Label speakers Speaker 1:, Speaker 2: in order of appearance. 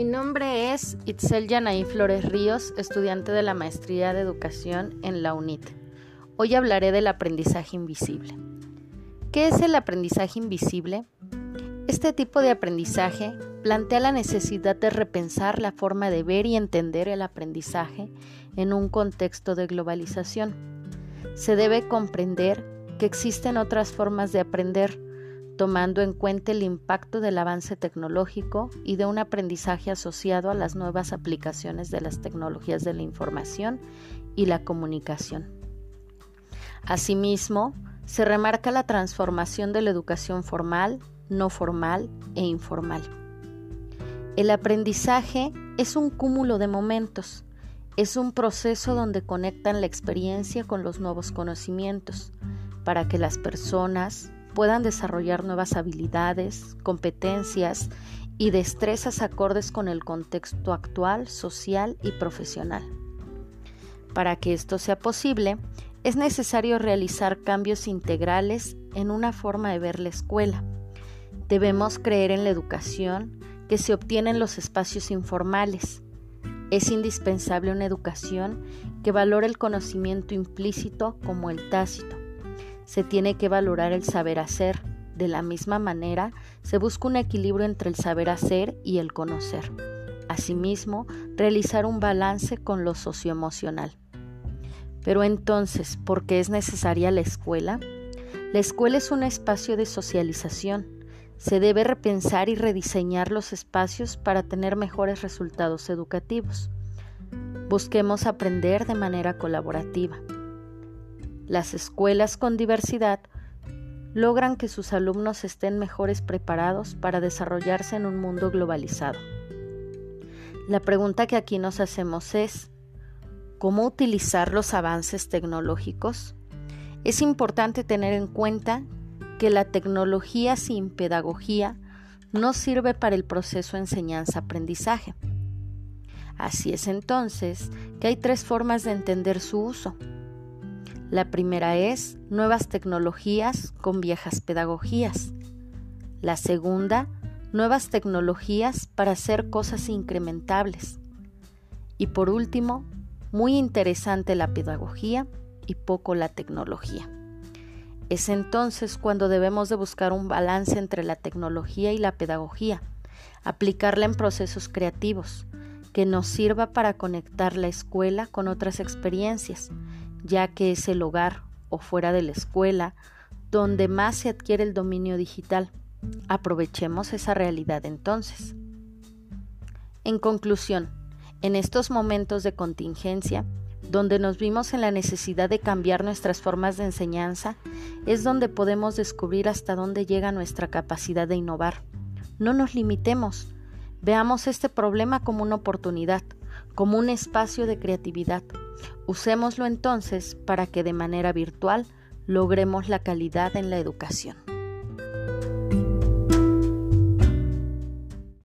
Speaker 1: nombre es Itzel Yanaí Flores Ríos, estudiante de la Maestría de Educación en la UNIT. Hoy hablaré del aprendizaje invisible. ¿Qué es el aprendizaje invisible? Este tipo de aprendizaje plantea la necesidad de repensar la forma de ver y entender el aprendizaje en un contexto de globalización. Se debe comprender que existen otras formas de aprender, tomando en cuenta el impacto del avance tecnológico y de un aprendizaje asociado a las nuevas aplicaciones de las tecnologías de la información y la comunicación. Asimismo, se remarca la transformación de la educación formal, no formal e informal. El aprendizaje es un cúmulo de momentos, es un proceso donde conectan la experiencia con los nuevos conocimientos, para que las personas, puedan desarrollar nuevas habilidades, competencias y destrezas acordes con el contexto actual, social y profesional. Para que esto sea posible, es necesario realizar cambios integrales en una forma de ver la escuela. Debemos creer en la educación que se obtiene en los espacios informales. Es indispensable una educación que valore el conocimiento implícito como el tácito se tiene que valorar el saber hacer. De la misma manera, se busca un equilibrio entre el saber hacer y el conocer. Asimismo, realizar un balance con lo socioemocional. Pero entonces, ¿por qué es necesaria la escuela? La escuela es un espacio de socialización. Se debe repensar y rediseñar los espacios para tener mejores resultados educativos. Busquemos aprender de manera colaborativa. Las escuelas con diversidad logran que sus alumnos estén mejores preparados para desarrollarse en un mundo globalizado. La pregunta que aquí nos hacemos es, ¿cómo utilizar los avances tecnológicos? Es importante tener en cuenta que la tecnología sin pedagogía no sirve para el proceso enseñanza-aprendizaje. Así es entonces que hay tres formas de entender su uso. La primera es nuevas tecnologías con viejas pedagogías. La segunda, nuevas tecnologías para hacer cosas incrementables. Y por último, muy interesante la pedagogía y poco la tecnología. Es entonces cuando debemos de buscar un balance entre la tecnología y la pedagogía, aplicarla en procesos creativos, que nos sirva para conectar la escuela con otras experiencias ya que es el hogar o fuera de la escuela donde más se adquiere el dominio digital. Aprovechemos esa realidad entonces. En conclusión, en estos momentos de contingencia, donde nos vimos en la necesidad de cambiar nuestras formas de enseñanza, es donde podemos descubrir hasta dónde llega nuestra capacidad de innovar. No nos limitemos, veamos este problema como una oportunidad, como un espacio de creatividad, Usémoslo entonces para que de manera virtual logremos la calidad en la educación.